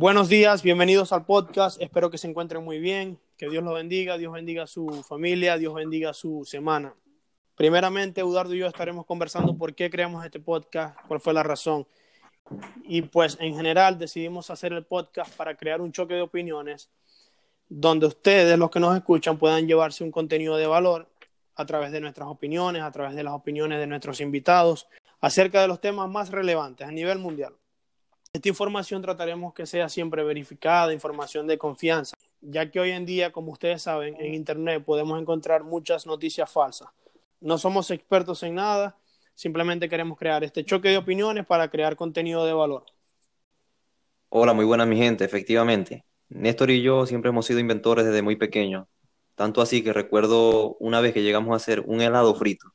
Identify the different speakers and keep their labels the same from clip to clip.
Speaker 1: Buenos días, bienvenidos al podcast. Espero que se encuentren muy bien, que Dios los bendiga, Dios bendiga a su familia, Dios bendiga su semana. Primeramente, Eduardo y yo estaremos conversando por qué creamos este podcast, cuál fue la razón. Y pues en general decidimos hacer el podcast para crear un choque de opiniones donde ustedes, los que nos escuchan, puedan llevarse un contenido de valor a través de nuestras opiniones, a través de las opiniones de nuestros invitados, acerca de los temas más relevantes a nivel mundial. Esta información trataremos que sea siempre verificada, información de confianza, ya que hoy en día, como ustedes saben, en Internet podemos encontrar muchas noticias falsas. No somos expertos en nada, simplemente queremos crear este choque de opiniones para crear contenido de valor.
Speaker 2: Hola, muy buena mi gente, efectivamente. Néstor y yo siempre hemos sido inventores desde muy pequeños, tanto así que recuerdo una vez que llegamos a hacer un helado frito.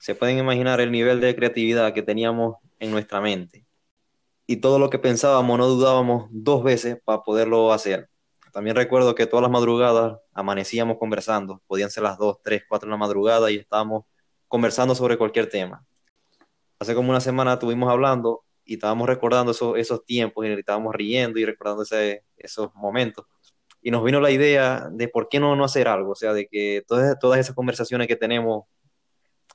Speaker 2: Se pueden imaginar el nivel de creatividad que teníamos en nuestra mente. Y todo lo que pensábamos no dudábamos dos veces para poderlo hacer. También recuerdo que todas las madrugadas amanecíamos conversando, podían ser las 2, 3, 4 de la madrugada y estábamos conversando sobre cualquier tema. Hace como una semana estuvimos hablando y estábamos recordando esos, esos tiempos y estábamos riendo y recordando esos momentos y nos vino la idea de por qué no, no hacer algo, o sea, de que todas, todas esas conversaciones que tenemos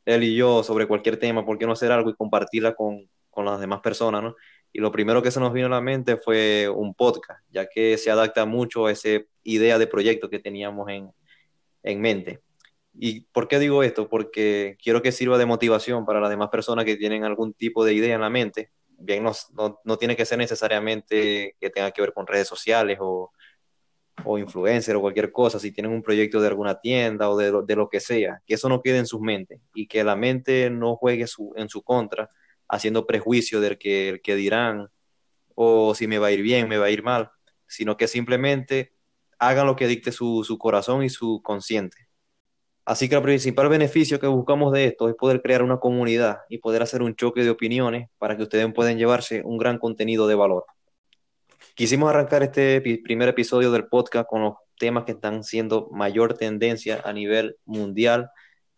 Speaker 2: él y yo sobre cualquier tema, por qué no hacer algo y compartirla con, con las demás personas, ¿no? Y lo primero que se nos vino a la mente fue un podcast, ya que se adapta mucho a esa idea de proyecto que teníamos en, en mente. ¿Y por qué digo esto? Porque quiero que sirva de motivación para las demás personas que tienen algún tipo de idea en la mente. Bien, no, no, no tiene que ser necesariamente que tenga que ver con redes sociales o, o influencer o cualquier cosa, si tienen un proyecto de alguna tienda o de, de, lo que sea, que eso no quede en sus mentes y que la mente no juegue su, en su contra, haciendo prejuicio del que, el que dirán o si me va a ir bien, me va a ir mal, sino que simplemente hagan lo que dicte su, su corazón y su consciente. Así que el principal beneficio que buscamos de esto es poder crear una comunidad y poder hacer un choque de opiniones para que ustedes puedan llevarse un gran contenido de valor. Quisimos arrancar este primer episodio del podcast con los temas que están siendo mayor tendencia a nivel mundial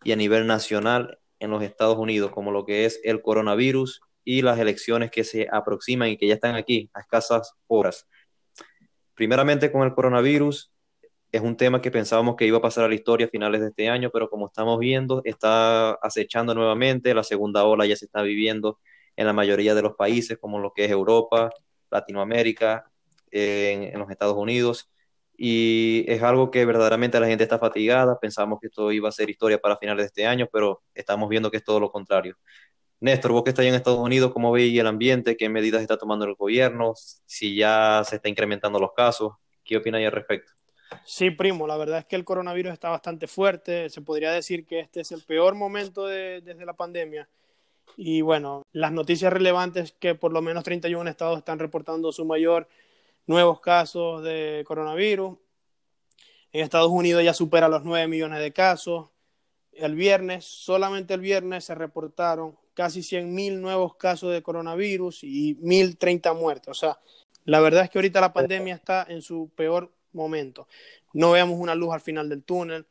Speaker 2: y a nivel nacional en los Estados Unidos, como lo que es el coronavirus y las elecciones que se aproximan y que ya están aquí a escasas horas. Primeramente con el coronavirus, es un tema que pensábamos que iba a pasar a la historia a finales de este año, pero como estamos viendo, está acechando nuevamente, la segunda ola ya se está viviendo en la mayoría de los países, como lo que es Europa, Latinoamérica, en, en, los Estados Unidos. Y es algo que verdaderamente la gente está fatigada. Pensamos que esto iba a ser historia para finales de este año, pero estamos viendo que es todo lo contrario. Néstor, vos que estás en Estados Unidos, ¿cómo veis el ambiente? ¿Qué medidas está tomando el gobierno? Si ya se está incrementando los casos, ¿qué opináis al respecto?
Speaker 1: Sí, primo, la verdad es que el coronavirus está bastante fuerte. Se podría decir que este es el peor momento de, desde la pandemia. Y bueno, las noticias relevantes que por lo menos 31 estados están reportando su mayor nuevos casos de coronavirus. En Estados Unidos ya supera los 9 millones de casos. El viernes, solamente el viernes, se reportaron casi 100 mil nuevos casos de coronavirus y 1.030 muertes. O sea, la verdad es que ahorita la pandemia está en su peor momento. No vemos una luz al final del túnel.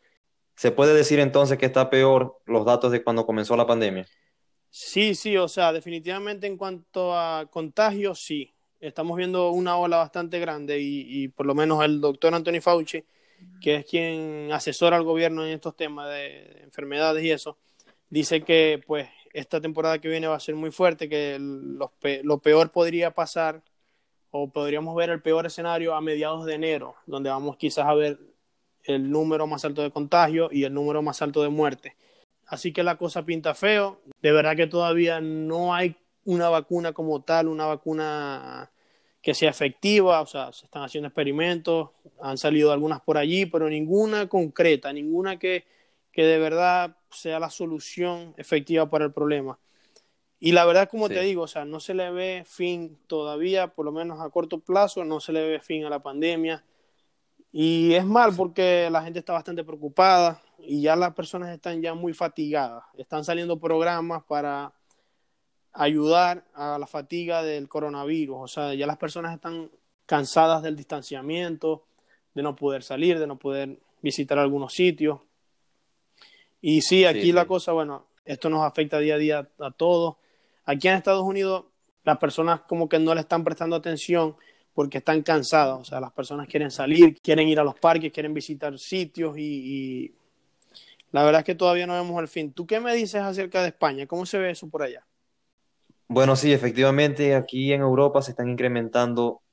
Speaker 2: ¿Se puede decir entonces que está peor los datos de cuando comenzó la pandemia?
Speaker 1: Sí, sí, o sea, definitivamente en cuanto a contagios, sí estamos viendo una ola bastante grande y, y, por lo menos el doctor Anthony Fauci, que es quien asesora al gobierno en estos temas de, de, enfermedades y eso, dice que pues esta temporada que viene va a ser muy fuerte, que lo, lo peor podría pasar o podríamos ver el peor escenario a mediados de enero, donde vamos quizás a ver el número más alto de contagio y el número más alto de muerte. Así que la cosa pinta feo. De verdad que todavía no hay una vacuna como tal, una vacuna que sea efectiva, o sea, se están haciendo experimentos, han salido algunas por allí, pero ninguna concreta, ninguna que, que de verdad sea la solución efectiva para el problema. Y la verdad, como sí. te digo, o sea, no se le ve fin todavía, por lo menos a corto plazo, no se le ve fin a la pandemia. Y es mal porque la gente está bastante preocupada y ya las personas están ya muy fatigadas. Están saliendo programas para ayudar a la fatiga del coronavirus. O sea, ya las personas están cansadas del distanciamiento, de no poder salir, de no poder visitar algunos sitios. Y sí, aquí sí, la sí. cosa, bueno, esto nos afecta día a día a todos. Aquí en Estados Unidos las personas como que no le están prestando atención porque están cansadas. O sea, las personas quieren salir, quieren ir a los parques, quieren visitar sitios y, y la verdad es que todavía no vemos el fin. ¿Tú qué me dices acerca de España? ¿Cómo se ve eso por allá?
Speaker 2: Bueno, sí, efectivamente, aquí en Europa se están incrementando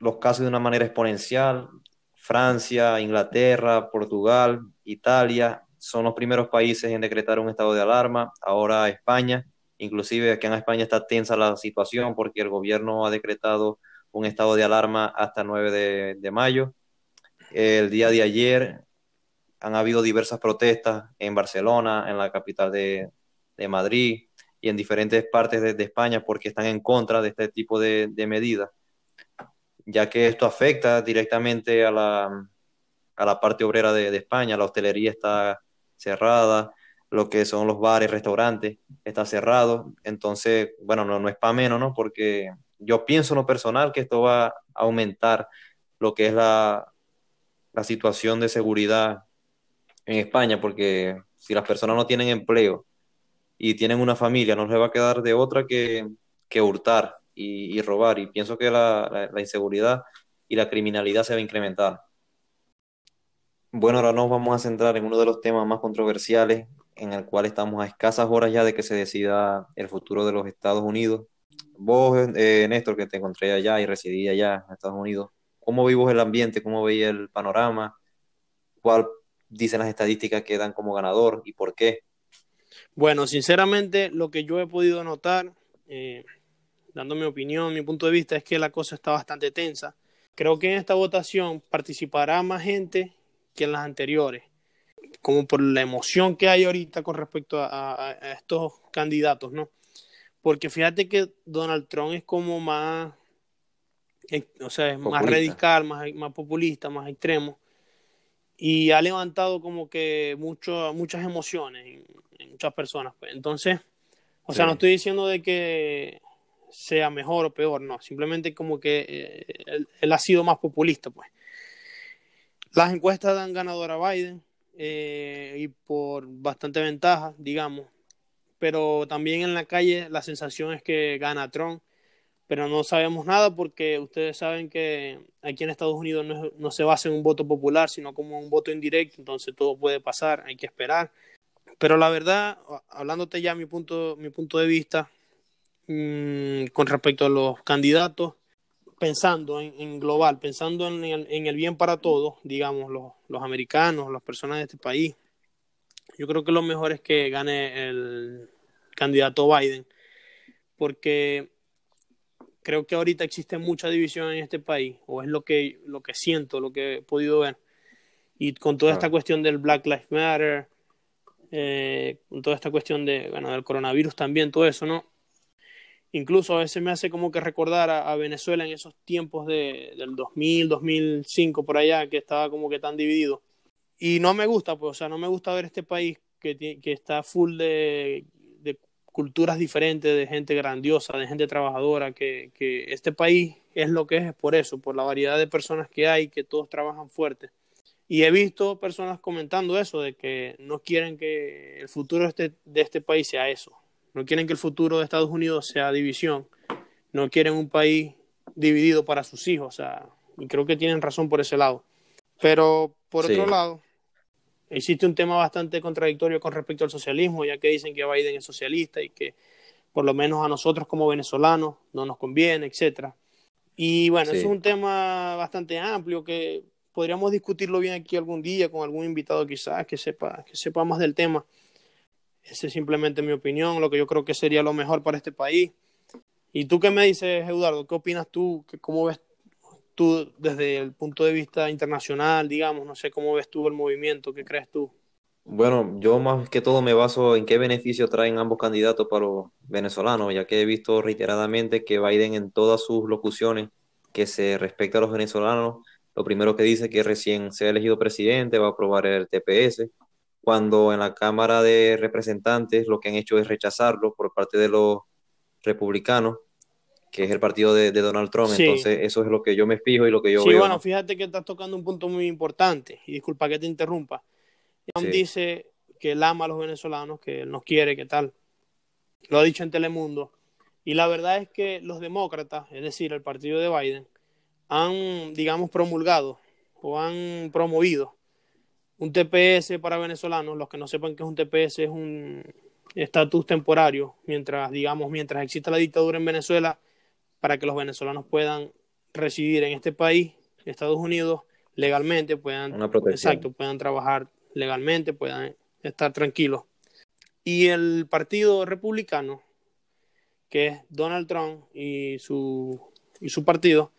Speaker 2: los casos de una manera exponencial. Francia, Inglaterra, Portugal, Italia son los primeros países en decretar un estado de alarma. Ahora España, inclusive aquí en España está tensa la situación porque el gobierno ha decretado un estado de alarma hasta el 9 de, de mayo. El día de ayer han habido diversas protestas en Barcelona, en la capital de Madrid y en diferentes partes de, de, España porque están en contra de este tipo de, de medidas, ya que esto afecta directamente a la, a la parte obrera de, de, España, la hostelería está cerrada, lo que son los bares, restaurantes, está cerrado, entonces, bueno, no, no es para menos, ¿no? Porque yo pienso en lo personal que esto va a aumentar lo que es la, la situación de seguridad en España, porque si las personas no tienen empleo y tienen una familia, no les va a quedar de otra que, que hurtar y, robar. Y pienso que la, la, la, inseguridad y la criminalidad se va a incrementar. Bueno, ahora nos vamos a centrar en uno de los temas más controversiales, en el cual estamos a escasas horas ya de que se decida el futuro de los Estados Unidos. Vos, eh, Néstor, que te encontré allá y residí allá en Estados Unidos, ¿cómo vivos el ambiente? ¿Cómo veía el panorama? ¿Cuál dicen las estadísticas que dan como ganador y por qué?
Speaker 1: Bueno, sinceramente, lo que yo he podido notar, eh, dando mi opinión, mi punto de vista, es que la cosa está bastante tensa. Creo que en esta votación participará más gente que en las anteriores, como por la emoción que hay ahorita con respecto a, a, a estos candidatos, ¿no? Porque fíjate que Donald Trump es como más, eh, o sea, es populista. más radical, más, más populista, más extremo y ha levantado como que mucho, muchas emociones muchas personas. Pues. Entonces, o sí. sea, no estoy diciendo de que sea mejor o peor, no, simplemente como que eh, él, él, ha sido más populista, pues. Las encuestas dan ganador a Biden eh, y por bastante ventaja, digamos, pero también en la calle la sensación es que gana Trump pero no sabemos nada porque ustedes saben que aquí en Estados Unidos no, no, se basa en un voto popular, sino como un voto indirecto, entonces todo puede pasar, hay que esperar. Pero la verdad, hablándote ya mi punto, mi punto de vista mmm, con respecto a los candidatos, pensando en, en global, pensando en el, en el, bien para todos, digamos, los, los americanos, las personas de este país, yo creo que lo mejor es que gane el candidato Biden, porque creo que ahorita existe mucha división en este país, o es lo que, lo que siento, lo que he podido ver. Y con toda esta cuestión del Black Lives Matter, eh, con toda esta cuestión de, bueno, del coronavirus también, todo eso, ¿no? Incluso a veces me hace como que recordar a, Venezuela en esos tiempos de, del 2000, 2005, por allá, que estaba como que tan dividido. Y no me gusta, pues, o sea, no me gusta ver este país que, que está full de culturas diferentes, de gente grandiosa, de gente trabajadora, que, que, este país es lo que es, por eso, por la variedad de personas que hay, que todos trabajan fuerte. Y he visto personas comentando eso, de que no quieren que el futuro de este, de este país sea eso. No quieren que el futuro de Estados Unidos sea división. No quieren un país dividido para sus hijos. O sea, y creo que tienen razón por ese lado. Pero por sí. otro lado, existe un tema bastante contradictorio con respecto al socialismo, ya que dicen que Biden es socialista y que por lo menos a nosotros como venezolanos no nos conviene, etcétera. Y bueno, sí. es un tema bastante amplio que podríamos discutirlo bien aquí algún día con algún invitado quizás que sepa, que sepa más del tema. Esa es simplemente mi opinión, lo que yo creo que sería lo mejor para este país. ¿Y tú qué me dices, Eduardo? ¿Qué opinas tú? ¿Cómo ves tú desde el punto de vista internacional, digamos, no sé cómo ves tú el movimiento, qué crees tú?
Speaker 2: Bueno, yo más que todo me baso en qué beneficio traen ambos candidatos para los venezolanos, ya que he visto reiteradamente que Biden en todas sus locuciones que se respecta a los venezolanos, lo primero que dice que recién sea elegido presidente va a aprobar el TPS, cuando en la Cámara de Representantes lo que han hecho es rechazarlo por parte de los republicanos que es el partido de, de Donald Trump. Sí. Entonces, eso es lo que yo me fijo y lo que yo
Speaker 1: sí,
Speaker 2: veo.
Speaker 1: Sí, bueno, fíjate que estás tocando un punto muy importante, y disculpa que te interrumpa. Trump sí. dice que él ama a los venezolanos, que él nos quiere, que tal. Lo ha dicho en Telemundo. Y la verdad es que los demócratas, es decir, el partido de Biden, han, digamos, promulgado o han promovido un TPS para venezolanos. Los que no sepan que es un TPS es un estatus temporario mientras, digamos, mientras exista la dictadura en Venezuela para que los venezolanos puedan residir en este país, Estados Unidos, legalmente, puedan, exacto, puedan trabajar legalmente, puedan estar tranquilos. Y el partido republicano, que es Donald Trump y su, y su partido,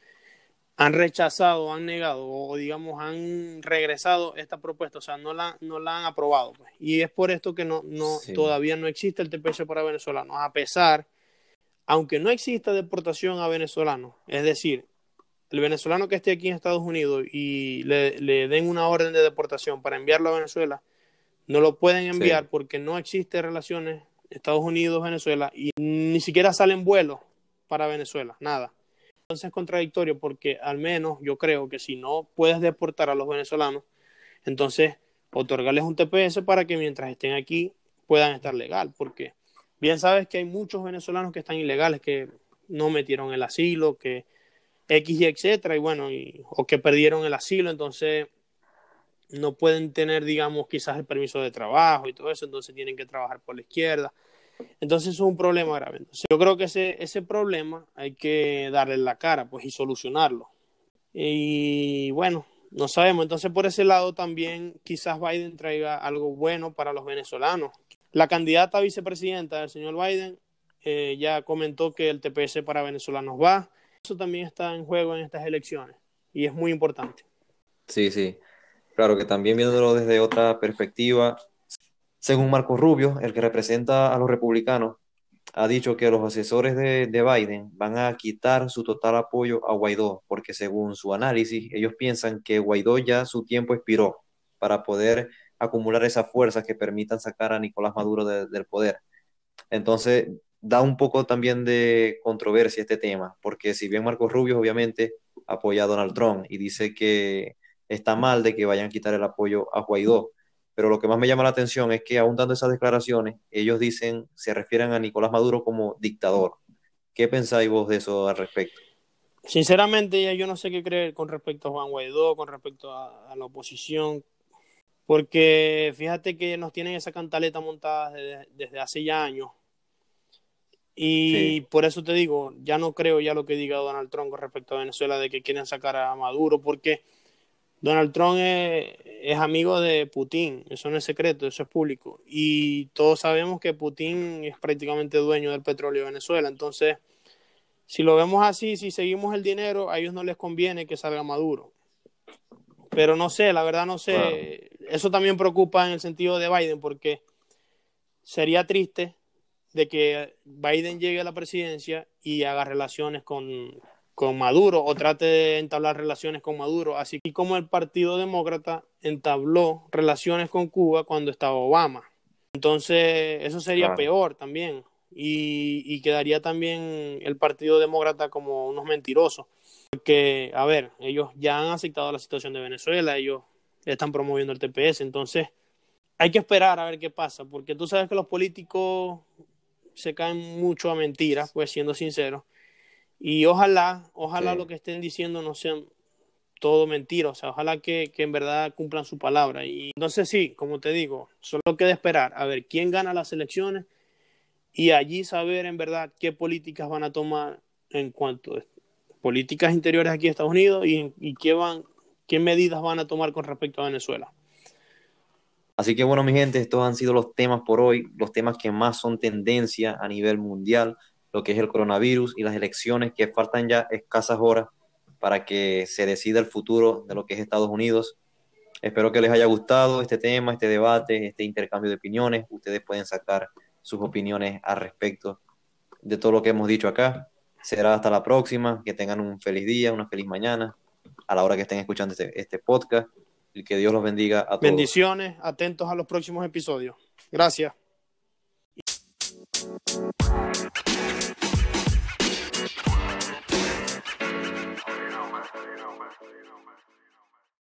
Speaker 1: han rechazado, han negado o digamos han regresado esta propuesta, o sea, no la, no la han aprobado. Pues. Y es por esto que no, no, todavía no existe el TPS para venezolanos, a pesar, aunque no exista deportación a venezolanos, es decir, el venezolano que esté aquí en Estados Unidos y le, le den una orden de deportación para enviarlo a Venezuela, no lo pueden enviar porque no existe relaciones Estados Unidos-Venezuela y ni siquiera salen vuelos para Venezuela, nada. Entonces es contradictorio porque al menos yo creo que si no puedes deportar a los venezolanos, entonces otorgarles un TPS para que mientras estén aquí puedan estar legal, porque bien sabes que hay muchos venezolanos que están ilegales, que no metieron el asilo, que X y etcétera, y bueno, y, o que perdieron el asilo, entonces no pueden tener, digamos, quizás el permiso de trabajo y todo eso, entonces tienen que trabajar por la izquierda. Entonces es un problema grave. Yo creo que ese, ese problema hay que darle la cara, pues, y solucionarlo. Y bueno, no sabemos. Entonces, por ese lado también quizás Biden traiga algo bueno para los venezolanos. La candidata a vicepresidenta del señor Biden eh, ya comentó que el TPS para venezolanos va. Eso también está en juego en estas elecciones y es muy importante.
Speaker 2: Sí, sí. Claro que también viéndolo desde otra perspectiva, según Marco Rubio, el que representa a los republicanos, ha dicho que los asesores de, Biden van a quitar su total apoyo a Guaidó, porque según su análisis, ellos piensan que Guaidó ya su tiempo expiró para poder acumular esas fuerzas que permitan sacar a Nicolás Maduro del poder. Entonces, da un poco también de controversia este tema, porque si bien Marco Rubio obviamente apoya a Donald Trump y dice que está mal de que vayan a quitar el apoyo a Guaidó. Pero lo que más me llama la atención es que aún dando esas declaraciones, ellos dicen, se refieren a Nicolás Maduro como dictador. ¿Qué pensáis vos de eso al respecto?
Speaker 1: Sinceramente, yo no sé qué creer con respecto a Juan Guaidó, con respecto a, la oposición, porque fíjate que nos tienen esa cantaleta montada desde, hace ya años. Y por eso te digo, ya no creo ya lo que diga Donald Trump con respecto a Venezuela de que quieren sacar a Maduro, porque Donald Trump es, amigo de Putin, eso no es secreto, eso es público. Y todos sabemos que Putin es prácticamente dueño del petróleo de Venezuela. Entonces, si lo vemos así, si seguimos el dinero, a ellos no les conviene que salga Maduro. Pero no sé, la verdad no sé. Eso también preocupa en el sentido de Biden, porque sería triste de que Biden llegue a la presidencia y haga relaciones con, con Maduro o trate de entablar relaciones con Maduro, así como el Partido Demócrata entabló relaciones con Cuba cuando estaba Obama. Entonces, eso sería peor también. Y, quedaría también el Partido Demócrata como unos mentirosos. Porque, a ver, ellos ya han aceptado la situación de Venezuela, ellos están promoviendo el TPS, entonces hay que esperar a ver qué pasa, porque tú sabes que los políticos se caen mucho a mentiras, pues siendo sinceros y ojalá, ojalá lo que estén diciendo no sean todo mentira, o sea, ojalá que, en verdad cumplan su palabra. Y entonces sí, como te digo, solo queda esperar a ver quién gana las elecciones y allí saber en verdad qué políticas van a tomar en cuanto a políticas interiores aquí en Estados Unidos y, y qué, van, qué medidas van a tomar con respecto a Venezuela.
Speaker 2: Así que bueno, mi gente, estos han sido los temas por hoy, los temas que más son tendencia a nivel mundial lo que es el coronavirus y las elecciones que faltan ya escasas horas para que se decida el futuro de lo que es Estados Unidos. Espero que les haya gustado este tema, este debate, este intercambio de opiniones. Ustedes pueden sacar sus opiniones al respecto de todo lo que hemos dicho acá. Será hasta la próxima. Que tengan un feliz día, una feliz mañana a la hora que estén escuchando este, este podcast. Y que Dios los bendiga a todos.
Speaker 1: Bendiciones, atentos a los próximos episodios. Gracias.